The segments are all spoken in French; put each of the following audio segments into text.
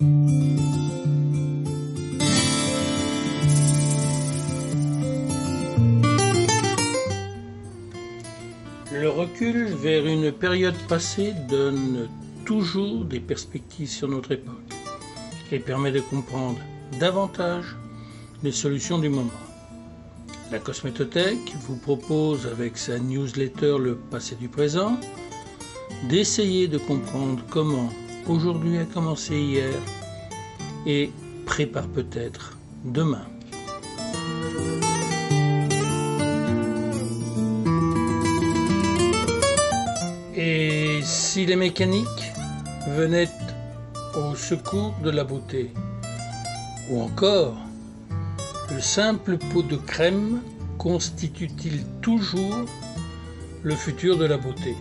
Le recul vers une période passée donne toujours des perspectives sur notre époque et permet de comprendre davantage les solutions du moment. La Cosmétothèque vous propose avec sa newsletter Le passé du présent d'essayer de comprendre comment aujourd'hui a commencé hier et prépare peut-être demain. Et si les mécaniques venaient au secours de la beauté Ou encore, le simple pot de crème constitue-t-il toujours le futur de la beauté?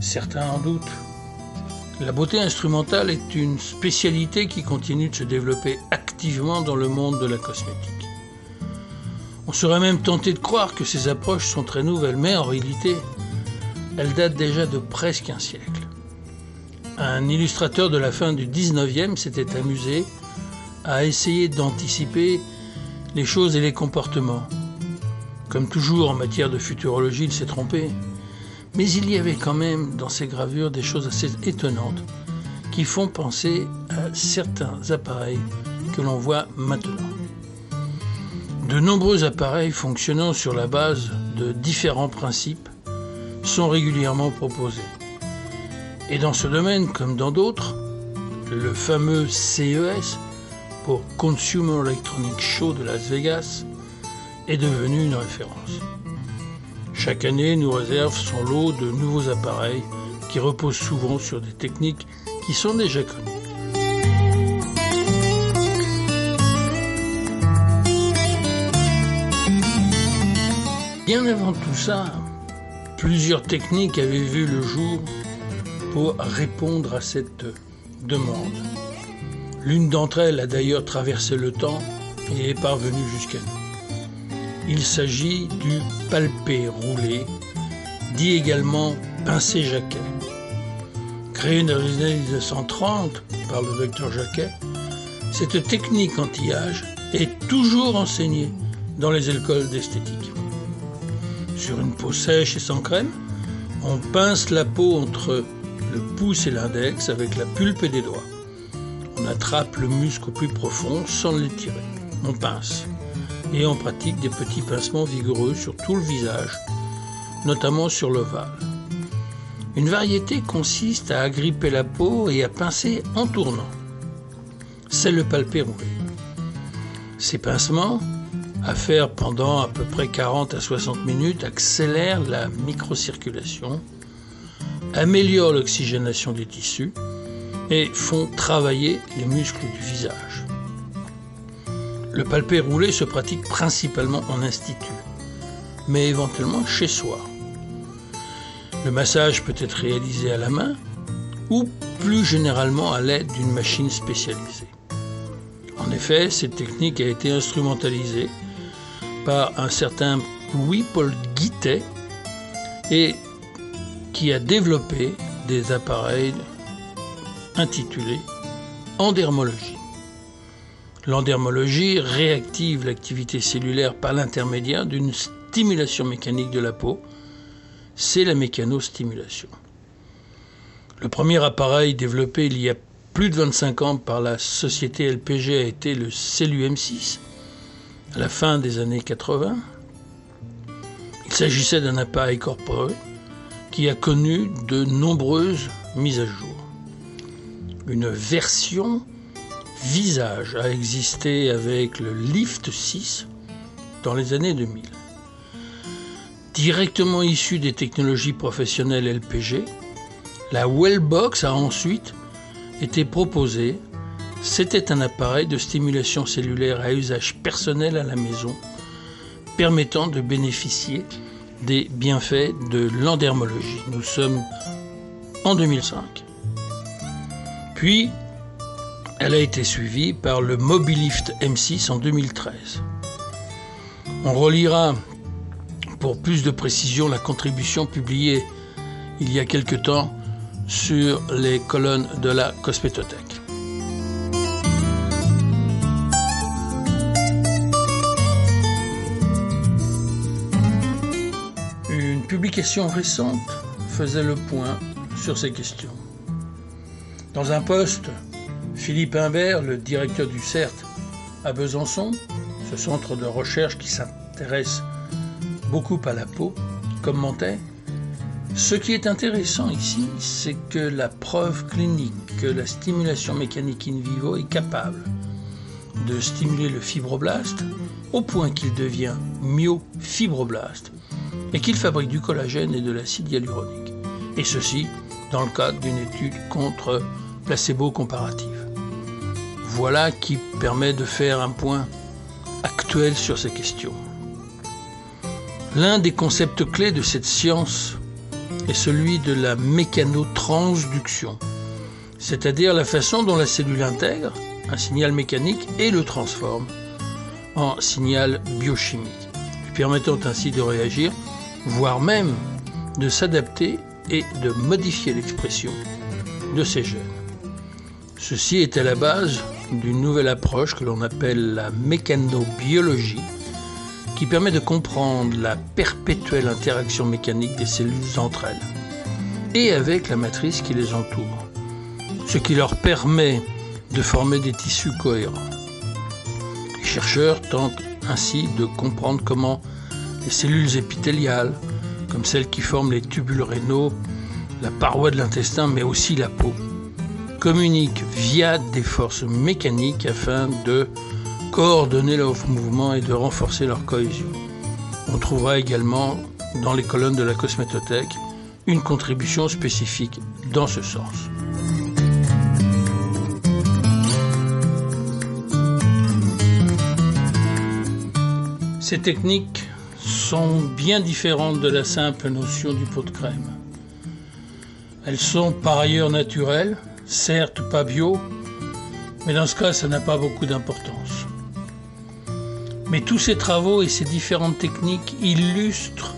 Certains en doutent. La beauté instrumentale est une spécialité qui continue de se développer activement dans le monde de la cosmétique. On serait même tenté de croire que ces approches sont très nouvelles, mais en réalité, elles datent déjà de presque un siècle. Un illustrateur de la fin du 19e s'était amusé à essayer d'anticiper les choses et les comportements. Comme toujours en matière de futurologie, il s'est trompé. Mais il y avait quand même dans ces gravures des choses assez étonnantes qui font penser à certains appareils que l'on voit maintenant. De nombreux appareils fonctionnant sur la base de différents principes sont régulièrement proposés. Et dans ce domaine, comme dans d'autres, le fameux CES, pour Consumer Electronic Show de Las Vegas, est devenu une référence. Chaque année nous réserve son lot de nouveaux appareils qui reposent souvent sur des techniques qui sont déjà connues. Bien avant tout ça, plusieurs techniques avaient vu le jour pour répondre à cette demande. L'une d'entre elles a d'ailleurs traversé le temps et est parvenue jusqu'à nous. Il s'agit du palpé roulé, dit également pincé jaquet. Créé dans les années 1930 par le docteur Jacquet, cette technique anti-âge est toujours enseignée dans les écoles d'esthétique. Sur une peau sèche et sans crème, on pince la peau entre le pouce et l'index avec la pulpe des doigts. On attrape le muscle au plus profond sans l'étirer. On pince et on pratique des petits pincements vigoureux sur tout le visage, notamment sur l'ovale. Une variété consiste à agripper la peau et à pincer en tournant. C'est le palpé roulé. Ces pincements, à faire pendant à peu près 40 à 60 minutes, accélèrent la microcirculation, améliorent l'oxygénation des tissus et font travailler les muscles du visage. Le palpé roulé se pratique principalement en institut, mais éventuellement chez soi. Le massage peut être réalisé à la main ou plus généralement à l'aide d'une machine spécialisée. En effet, cette technique a été instrumentalisée par un certain Louis-Paul Guittet et qui a développé des appareils intitulés endermologie. L'endermologie réactive l'activité cellulaire par l'intermédiaire d'une stimulation mécanique de la peau. C'est la mécanostimulation. Le premier appareil développé il y a plus de 25 ans par la société LPG a été le CELU-M6 à la fin des années 80. Il s'agissait d'un appareil corporeux qui a connu de nombreuses mises à jour. Une version visage a existé avec le Lift 6 dans les années 2000. Directement issu des technologies professionnelles LPG, la Wellbox a ensuite été proposée. C'était un appareil de stimulation cellulaire à usage personnel à la maison, permettant de bénéficier des bienfaits de l'endermologie. Nous sommes en 2005. Puis, elle a été suivie par le Mobilift M6 en 2013. On relira pour plus de précision la contribution publiée il y a quelque temps sur les colonnes de la Cospétothèque. Une publication récente faisait le point sur ces questions. Dans un poste Philippe Imbert, le directeur du CERT à Besançon, ce centre de recherche qui s'intéresse beaucoup à la peau, commentait Ce qui est intéressant ici, c'est que la preuve clinique que la stimulation mécanique in vivo est capable de stimuler le fibroblast au point qu'il devient myofibroblaste et qu'il fabrique du collagène et de l'acide hyaluronique. Et ceci dans le cadre d'une étude contre placebo comparative. Voilà qui permet de faire un point actuel sur ces questions. L'un des concepts clés de cette science est celui de la mécanotransduction, c'est-à-dire la façon dont la cellule intègre un signal mécanique et le transforme en signal biochimique, lui permettant ainsi de réagir, voire même de s'adapter et de modifier l'expression de ces gènes. Ceci est à la base d'une nouvelle approche que l'on appelle la mécanobiologie, qui permet de comprendre la perpétuelle interaction mécanique des cellules entre elles et avec la matrice qui les entoure, ce qui leur permet de former des tissus cohérents. Les chercheurs tentent ainsi de comprendre comment les cellules épithéliales, comme celles qui forment les tubules rénaux, la paroi de l'intestin, mais aussi la peau, communiquent via des forces mécaniques afin de coordonner leur mouvement et de renforcer leur cohésion. On trouvera également dans les colonnes de la cosmétothèque une contribution spécifique dans ce sens. Ces techniques sont bien différentes de la simple notion du pot de crème. Elles sont par ailleurs naturelles, certes pas bio, mais dans ce cas, ça n'a pas beaucoup d'importance. Mais tous ces travaux et ces différentes techniques illustrent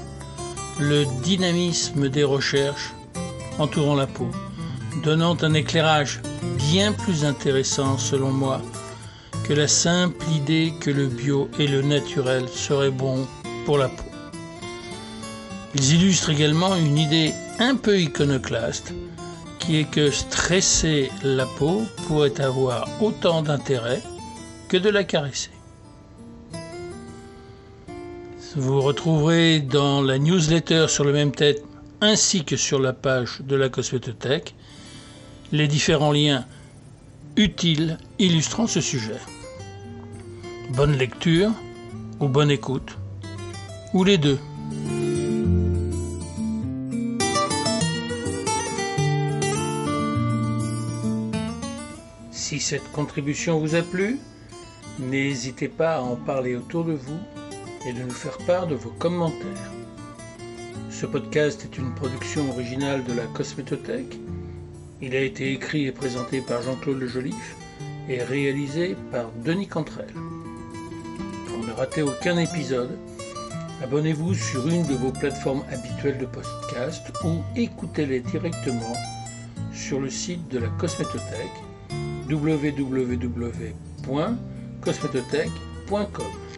le dynamisme des recherches entourant la peau, donnant un éclairage bien plus intéressant selon moi que la simple idée que le bio et le naturel seraient bons pour la peau. Ils illustrent également une idée un peu iconoclaste qui est que stresser la peau pourrait avoir autant d'intérêt que de la caresser. Vous retrouverez dans la newsletter sur le même thème ainsi que sur la page de la cosmétothèque les différents liens utiles illustrant ce sujet. Bonne lecture ou bonne écoute, ou les deux. Si cette contribution vous a plu, n'hésitez pas à en parler autour de vous et de nous faire part de vos commentaires. Ce podcast est une production originale de la Cosmétothèque. Il a été écrit et présenté par Jean-Claude Le Joliffe et réalisé par Denis Cantrel. Pour ne rater aucun épisode, abonnez-vous sur une de vos plateformes habituelles de podcast ou écoutez-les directement sur le site de la Cosmétothèque www.cosmétothèque.com.